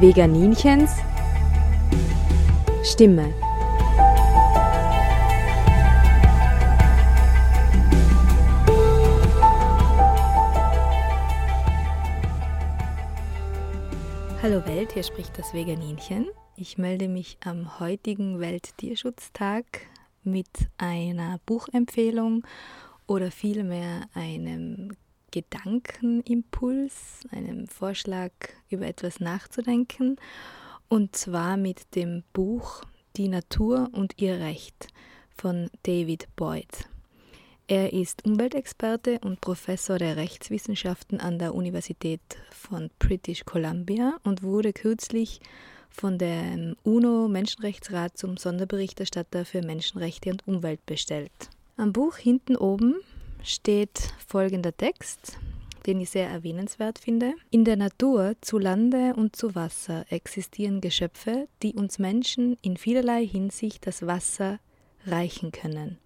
Veganinchens Stimme. Hallo Welt, hier spricht das Veganinchen. Ich melde mich am heutigen Welttierschutztag mit einer Buchempfehlung oder vielmehr einem Gedankenimpuls, einem Vorschlag, über etwas nachzudenken. Und zwar mit dem Buch Die Natur und ihr Recht von David Boyd. Er ist Umweltexperte und Professor der Rechtswissenschaften an der Universität von British Columbia und wurde kürzlich von dem UNO-Menschenrechtsrat zum Sonderberichterstatter für Menschenrechte und Umwelt bestellt. Am Buch hinten oben steht folgender Text, den ich sehr erwähnenswert finde. In der Natur, zu Lande und zu Wasser existieren Geschöpfe, die uns Menschen in vielerlei Hinsicht das Wasser reichen können.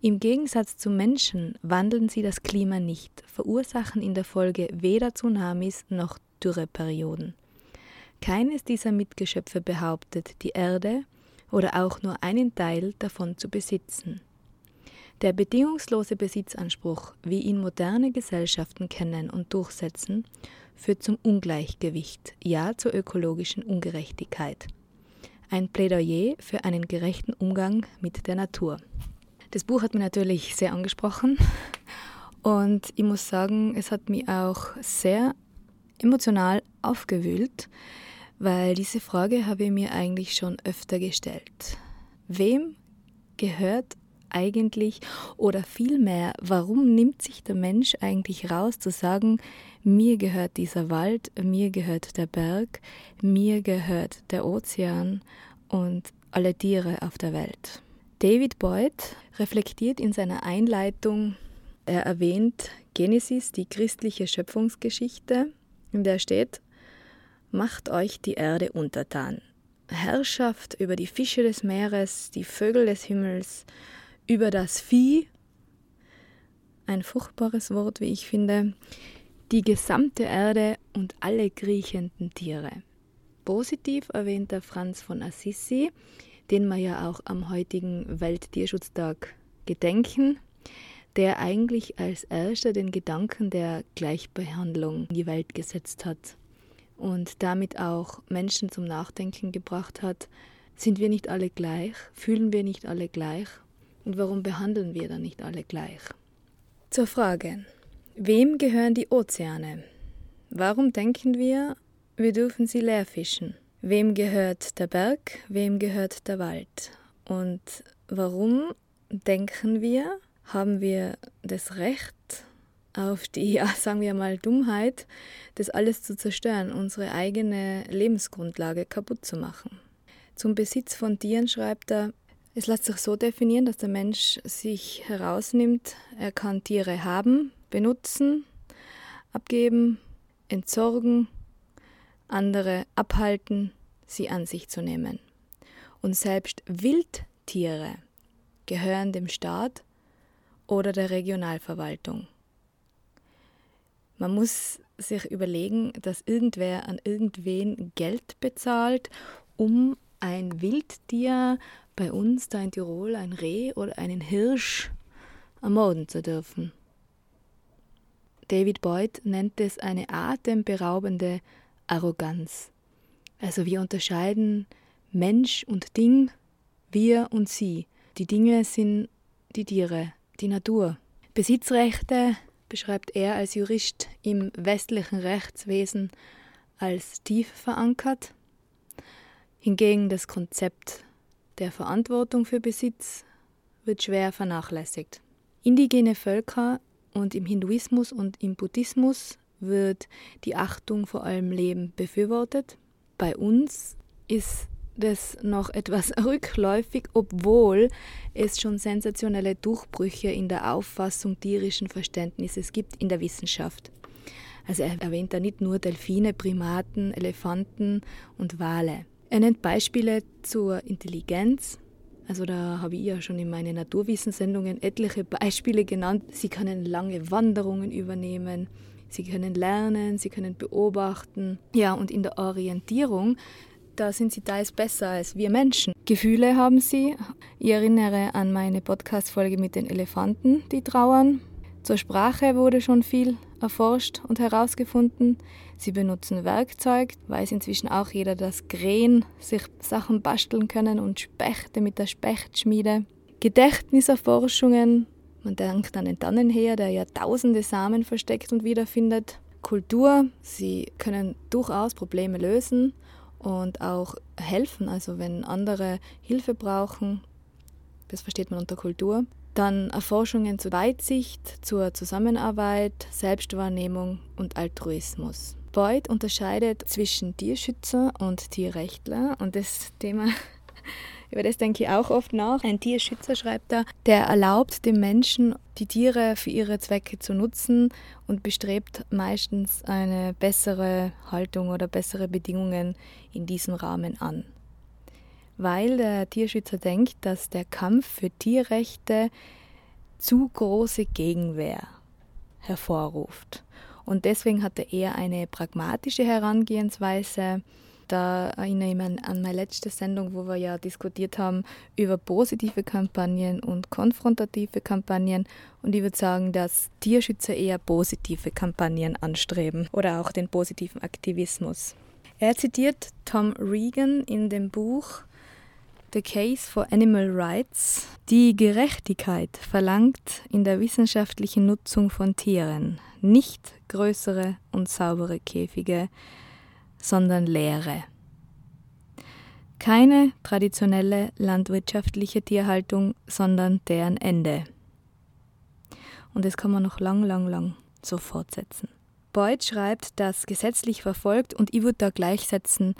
Im Gegensatz zu Menschen wandeln sie das Klima nicht, verursachen in der Folge weder Tsunamis noch Dürreperioden. Keines dieser Mitgeschöpfe behauptet, die Erde oder auch nur einen Teil davon zu besitzen. Der bedingungslose Besitzanspruch, wie ihn moderne Gesellschaften kennen und durchsetzen, führt zum Ungleichgewicht, ja zur ökologischen Ungerechtigkeit. Ein Plädoyer für einen gerechten Umgang mit der Natur. Das Buch hat mich natürlich sehr angesprochen und ich muss sagen, es hat mich auch sehr emotional aufgewühlt, weil diese Frage habe ich mir eigentlich schon öfter gestellt. Wem gehört eigentlich oder vielmehr, warum nimmt sich der Mensch eigentlich raus zu sagen, mir gehört dieser Wald, mir gehört der Berg, mir gehört der Ozean und alle Tiere auf der Welt. David Boyd reflektiert in seiner Einleitung, er erwähnt Genesis, die christliche Schöpfungsgeschichte, in der steht, macht euch die Erde untertan. Herrschaft über die Fische des Meeres, die Vögel des Himmels, über das Vieh, ein furchtbares Wort, wie ich finde, die gesamte Erde und alle kriechenden Tiere. Positiv erwähnt der Franz von Assisi, den wir ja auch am heutigen Welttierschutztag gedenken, der eigentlich als erster den Gedanken der Gleichbehandlung in die Welt gesetzt hat und damit auch Menschen zum Nachdenken gebracht hat, sind wir nicht alle gleich, fühlen wir nicht alle gleich und warum behandeln wir dann nicht alle gleich? Zur Frage, wem gehören die Ozeane? Warum denken wir, wir dürfen sie leer fischen? Wem gehört der Berg? Wem gehört der Wald? Und warum denken wir, haben wir das Recht auf die, ja, sagen wir mal, Dummheit, das alles zu zerstören, unsere eigene Lebensgrundlage kaputt zu machen? Zum Besitz von Tieren schreibt er, es lässt sich so definieren, dass der Mensch sich herausnimmt, er kann Tiere haben, benutzen, abgeben, entsorgen, andere abhalten, sie an sich zu nehmen. Und selbst Wildtiere gehören dem Staat oder der Regionalverwaltung. Man muss sich überlegen, dass irgendwer an irgendwen Geld bezahlt, um ein Wildtier bei uns da in Tirol ein Reh oder einen Hirsch ermorden zu dürfen. David Boyd nennt es eine atemberaubende Arroganz. Also wir unterscheiden Mensch und Ding, wir und sie. Die Dinge sind die Tiere, die Natur. Besitzrechte beschreibt er als Jurist im westlichen Rechtswesen als tief verankert. Hingegen das Konzept der Verantwortung für Besitz wird schwer vernachlässigt. Indigene Völker und im Hinduismus und im Buddhismus wird die Achtung vor allem Leben befürwortet. Bei uns ist das noch etwas rückläufig, obwohl es schon sensationelle Durchbrüche in der Auffassung tierischen Verständnisses gibt in der Wissenschaft. Also er erwähnt da nicht nur Delfine, Primaten, Elefanten und Wale. Er nennt Beispiele zur Intelligenz. Also da habe ich ja schon in meinen Naturwissenssendungen etliche Beispiele genannt. Sie können lange Wanderungen übernehmen. sie können lernen, sie können beobachten. Ja, und in der Orientierung, da sind sie teils besser als wir Menschen. Gefühle haben sie. Ich erinnere an meine Podcast-Folge mit den Elefanten, die trauern. Zur Sprache wurde schon viel erforscht und herausgefunden. Sie benutzen Werkzeug, weiß inzwischen auch jeder, dass Krähen sich Sachen basteln können und Spechte mit der Spechtschmiede. Gedächtniserforschungen, man denkt an den Tannenheer, der ja tausende Samen versteckt und wiederfindet. Kultur, sie können durchaus Probleme lösen und auch helfen, also wenn andere Hilfe brauchen, das versteht man unter Kultur. Dann Erforschungen zur Weitsicht, zur Zusammenarbeit, Selbstwahrnehmung und Altruismus. Boyd unterscheidet zwischen Tierschützer und Tierrechtler und das Thema über das denke ich auch oft nach. Ein Tierschützer schreibt da, der erlaubt dem Menschen, die Tiere für ihre Zwecke zu nutzen und bestrebt meistens eine bessere Haltung oder bessere Bedingungen in diesem Rahmen an. Weil der Tierschützer denkt, dass der Kampf für Tierrechte zu große Gegenwehr hervorruft. Und deswegen hat er eher eine pragmatische Herangehensweise, da erinnere ich mich an meine letzte Sendung, wo wir ja diskutiert haben über positive Kampagnen und konfrontative Kampagnen. Und ich würde sagen, dass Tierschützer eher positive Kampagnen anstreben oder auch den positiven Aktivismus. Er zitiert Tom Regan in dem Buch The Case for Animal Rights. Die Gerechtigkeit verlangt in der wissenschaftlichen Nutzung von Tieren nicht größere und saubere Käfige, sondern Lehre. Keine traditionelle landwirtschaftliche Tierhaltung, sondern deren Ende. Und das kann man noch lang, lang, lang so fortsetzen. Boyd schreibt, dass gesetzlich verfolgt und ich würde da gleichsetzen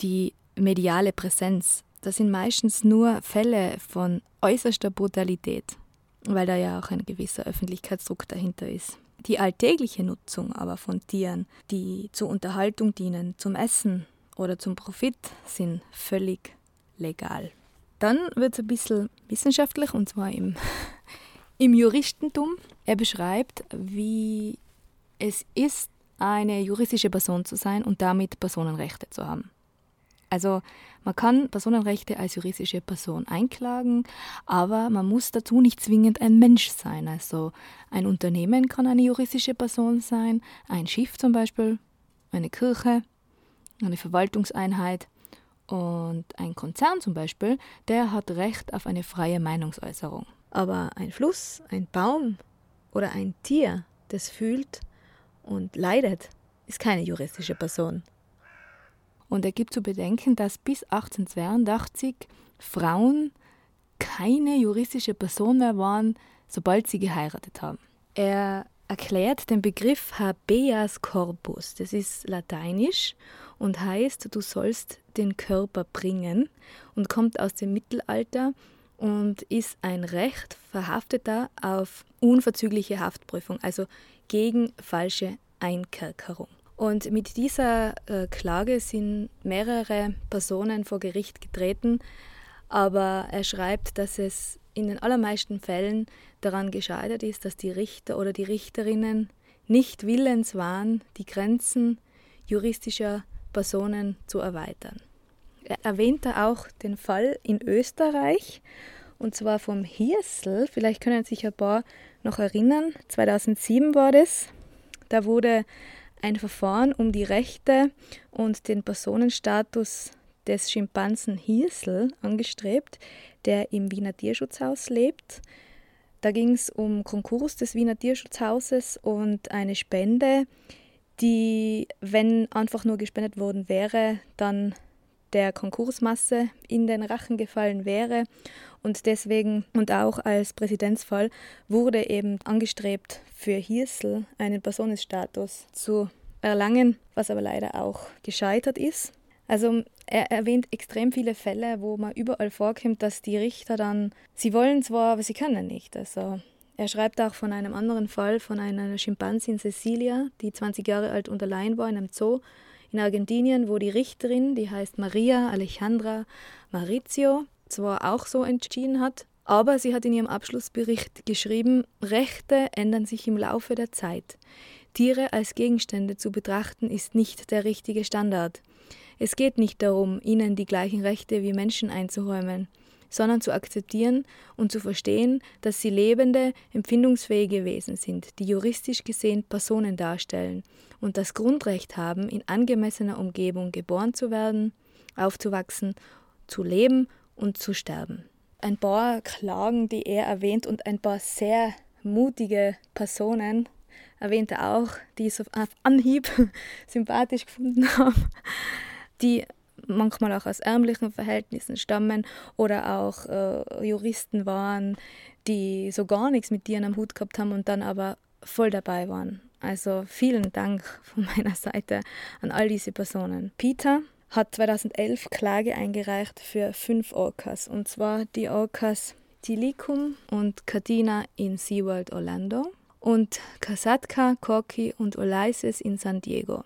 die mediale Präsenz. Das sind meistens nur Fälle von äußerster Brutalität, weil da ja auch ein gewisser Öffentlichkeitsdruck dahinter ist. Die alltägliche Nutzung aber von Tieren, die zur Unterhaltung dienen, zum Essen oder zum Profit, sind völlig legal. Dann wird es ein bisschen wissenschaftlich und zwar im, im Juristentum. Er beschreibt, wie es ist, eine juristische Person zu sein und damit Personenrechte zu haben. Also man kann Personenrechte als juristische Person einklagen, aber man muss dazu nicht zwingend ein Mensch sein. Also ein Unternehmen kann eine juristische Person sein, ein Schiff zum Beispiel, eine Kirche, eine Verwaltungseinheit und ein Konzern zum Beispiel, der hat Recht auf eine freie Meinungsäußerung. Aber ein Fluss, ein Baum oder ein Tier, das fühlt und leidet, ist keine juristische Person. Und er gibt zu bedenken, dass bis 1882 Frauen keine juristische Person mehr waren, sobald sie geheiratet haben. Er erklärt den Begriff habeas corpus. Das ist lateinisch und heißt, du sollst den Körper bringen und kommt aus dem Mittelalter und ist ein Recht Verhafteter auf unverzügliche Haftprüfung, also gegen falsche Einkerkerung. Und mit dieser äh, Klage sind mehrere Personen vor Gericht getreten, aber er schreibt, dass es in den allermeisten Fällen daran gescheitert ist, dass die Richter oder die Richterinnen nicht willens waren, die Grenzen juristischer Personen zu erweitern. Er erwähnte auch den Fall in Österreich, und zwar vom Hirsel. Vielleicht können sich ein paar noch erinnern. 2007 war das. Da wurde ein Verfahren um die Rechte und den Personenstatus des Schimpansen Hirsel angestrebt, der im Wiener Tierschutzhaus lebt. Da ging es um Konkurs des Wiener Tierschutzhauses und eine Spende, die, wenn einfach nur gespendet worden wäre, dann der Konkursmasse in den Rachen gefallen wäre. Und deswegen und auch als Präzedenzfall wurde eben angestrebt, für Hirsel einen Personenstatus zu erlangen, was aber leider auch gescheitert ist. Also er erwähnt extrem viele Fälle, wo man überall vorkommt, dass die Richter dann, sie wollen zwar, aber sie können nicht. Also er schreibt auch von einem anderen Fall von einer Schimpansin Cecilia, die 20 Jahre alt und allein war in einem Zoo in Argentinien, wo die Richterin, die heißt Maria Alejandra Mauricio, zwar auch so entschieden hat, aber sie hat in ihrem Abschlussbericht geschrieben, Rechte ändern sich im Laufe der Zeit. Tiere als Gegenstände zu betrachten, ist nicht der richtige Standard. Es geht nicht darum, ihnen die gleichen Rechte wie Menschen einzuräumen, sondern zu akzeptieren und zu verstehen, dass sie lebende, empfindungsfähige Wesen sind, die juristisch gesehen Personen darstellen und das Grundrecht haben, in angemessener Umgebung geboren zu werden, aufzuwachsen, zu leben und zu sterben. Ein paar Klagen, die er erwähnt und ein paar sehr mutige Personen erwähnt er auch, die ich auf Anhieb sympathisch gefunden habe, die manchmal auch aus ärmlichen Verhältnissen stammen oder auch äh, Juristen waren, die so gar nichts mit Tieren am Hut gehabt haben und dann aber voll dabei waren. Also vielen Dank von meiner Seite an all diese Personen. Peter hat 2011 Klage eingereicht für fünf Orcas, und zwar die Orcas Tilikum und Katina in SeaWorld Orlando und Kasatka, Corky und Olaises in San Diego.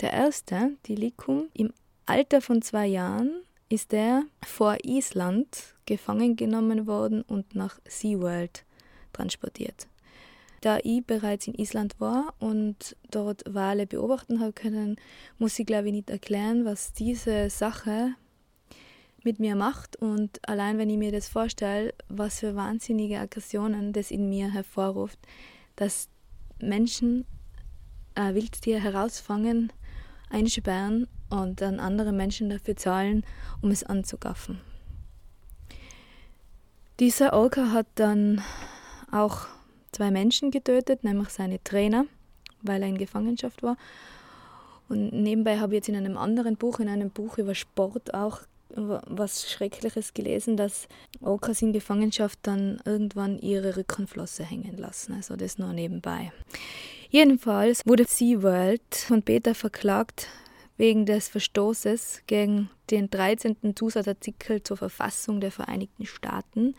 Der erste, Tilikum, im Alter von zwei Jahren ist er vor Island gefangen genommen worden und nach SeaWorld transportiert. Da ich bereits in Island war und dort Wale beobachten habe können, muss ich glaube ich nicht erklären, was diese Sache mit mir macht und allein wenn ich mir das vorstelle, was für wahnsinnige Aggressionen das in mir hervorruft, dass Menschen äh, Wildtier herausfangen, einsperren und dann andere Menschen dafür zahlen, um es anzugaffen. Dieser Orca hat dann auch zwei Menschen getötet, nämlich seine Trainer, weil er in Gefangenschaft war. Und nebenbei habe ich jetzt in einem anderen Buch, in einem Buch über Sport auch was Schreckliches gelesen, dass Orcas in Gefangenschaft dann irgendwann ihre Rückenflosse hängen lassen. Also das nur nebenbei. Jedenfalls wurde SeaWorld von Peter verklagt wegen des Verstoßes gegen den 13. Zusatzartikel zur Verfassung der Vereinigten Staaten,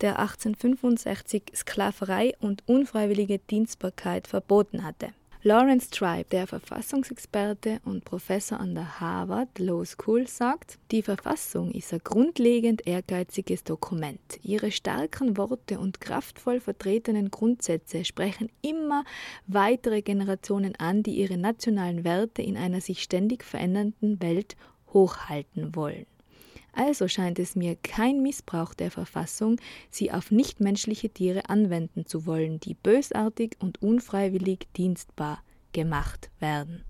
der 1865 Sklaverei und unfreiwillige Dienstbarkeit verboten hatte. Lawrence Tribe, der Verfassungsexperte und Professor an der Harvard Law School, sagt, die Verfassung ist ein grundlegend ehrgeiziges Dokument. Ihre starken Worte und kraftvoll vertretenen Grundsätze sprechen immer weitere Generationen an, die ihre nationalen Werte in einer sich ständig verändernden Welt hochhalten wollen. Also scheint es mir kein Missbrauch der Verfassung, sie auf nichtmenschliche Tiere anwenden zu wollen, die bösartig und unfreiwillig dienstbar gemacht werden.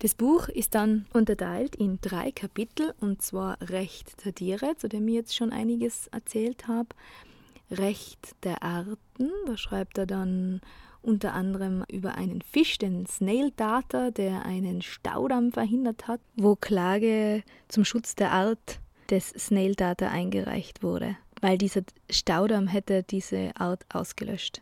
Das Buch ist dann unterteilt in drei Kapitel, und zwar Recht der Tiere, zu dem ich jetzt schon einiges erzählt habe, Recht der Arten, da schreibt er dann unter anderem über einen Fisch, den Snail Data, der einen Staudamm verhindert hat, wo Klage zum Schutz der Art des Snail Data eingereicht wurde, weil dieser Staudamm hätte diese Art ausgelöscht.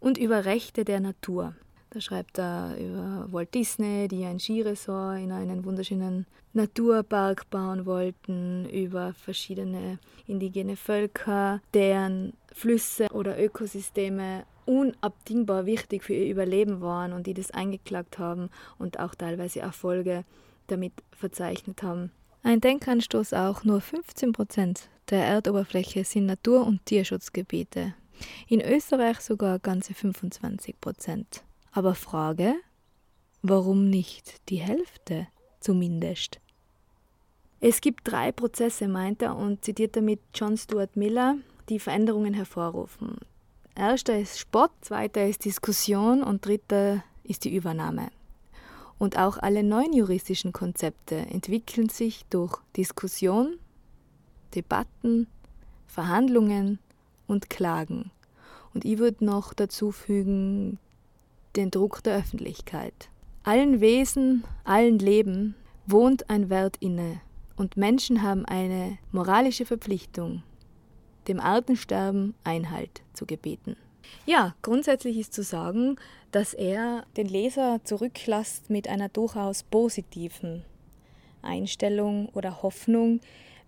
Und über Rechte der Natur. Da schreibt er über Walt Disney, die ein Skiresort in einen wunderschönen Naturpark bauen wollten, über verschiedene indigene Völker, deren Flüsse oder Ökosysteme unabdingbar wichtig für ihr Überleben waren und die das eingeklagt haben und auch teilweise Erfolge damit verzeichnet haben. Ein Denkanstoß auch, nur 15 Prozent der Erdoberfläche sind Natur- und Tierschutzgebiete. In Österreich sogar ganze 25 Prozent. Aber Frage, warum nicht die Hälfte zumindest? Es gibt drei Prozesse, meint er und zitiert damit John Stuart Miller, die Veränderungen hervorrufen. Erster ist Sport, zweiter ist Diskussion und dritter ist die Übernahme. Und auch alle neuen juristischen Konzepte entwickeln sich durch Diskussion, Debatten, Verhandlungen und Klagen. Und ich würde noch dazu fügen den Druck der Öffentlichkeit. Allen Wesen, allen Leben wohnt ein Wert inne und Menschen haben eine moralische Verpflichtung, dem Artensterben Einhalt zu gebieten. Ja, grundsätzlich ist zu sagen, dass er den Leser zurücklässt mit einer durchaus positiven Einstellung oder Hoffnung,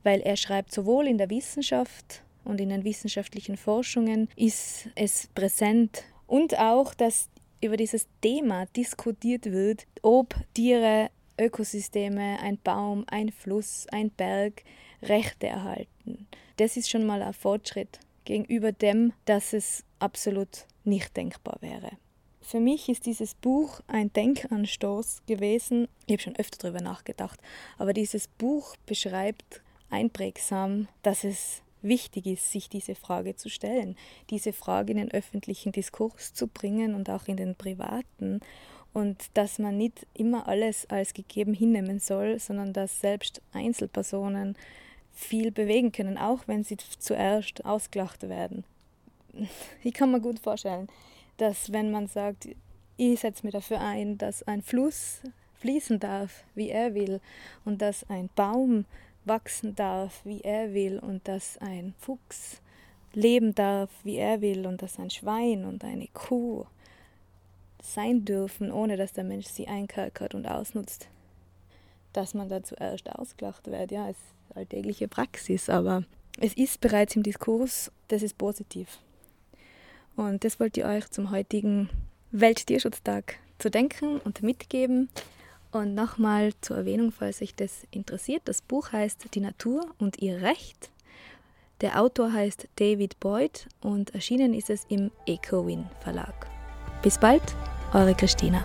weil er schreibt, sowohl in der Wissenschaft und in den wissenschaftlichen Forschungen ist es präsent und auch, dass über dieses Thema diskutiert wird, ob Tiere, Ökosysteme, ein Baum, ein Fluss, ein Berg Rechte erhalten. Das ist schon mal ein Fortschritt gegenüber dem, dass es absolut nicht denkbar wäre. für mich ist dieses Buch ein Denkanstoß gewesen. Ich habe schon öfter darüber nachgedacht, aber dieses Buch beschreibt einprägsam, dass es wichtig ist, sich diese Frage zu stellen, diese Frage in den öffentlichen Diskurs zu bringen und auch in den privaten und dass man nicht immer alles als gegeben hinnehmen soll, sondern dass selbst Einzelpersonen viel bewegen können, auch wenn sie zuerst ausgelacht werden. Ich kann mir gut vorstellen, dass wenn man sagt, ich setze mich dafür ein, dass ein Fluss fließen darf, wie er will, und dass ein Baum wachsen darf, wie er will, und dass ein Fuchs leben darf, wie er will, und dass ein Schwein und eine Kuh sein dürfen, ohne dass der Mensch sie einkalkert und ausnutzt. Dass man da zuerst ausgelacht wird, ja, ist alltägliche Praxis, aber es ist bereits im Diskurs, das ist positiv. Und das wollte ich euch zum heutigen Welttierschutztag zu denken und mitgeben. Und nochmal zur Erwähnung, falls euch das interessiert, das Buch heißt Die Natur und ihr Recht. Der Autor heißt David Boyd und erschienen ist es im EcoWin Verlag. Bis bald, eure Christina.